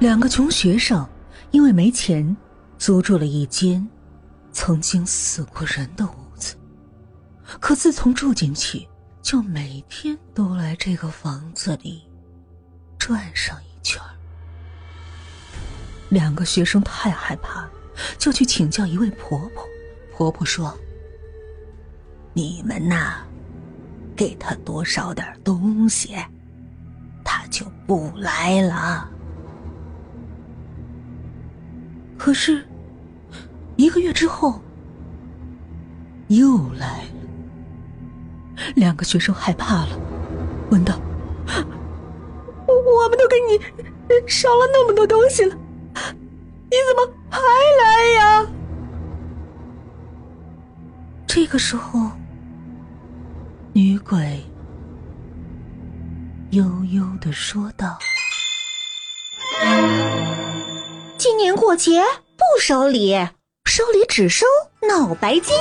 两个穷学生因为没钱，租住了一间曾经死过人的屋子。可自从住进去，就每天都来这个房子里转上一圈两个学生太害怕，就去请教一位婆婆。婆婆说：“你们呐，给他多烧点东西，他就不来了。”可是，一个月之后，又来了。两个学生害怕了，问道：“我们都给你烧了那么多东西了，你怎么还来呀？”这个时候，女鬼悠悠的说道。年过节不收礼，收礼只收脑白金。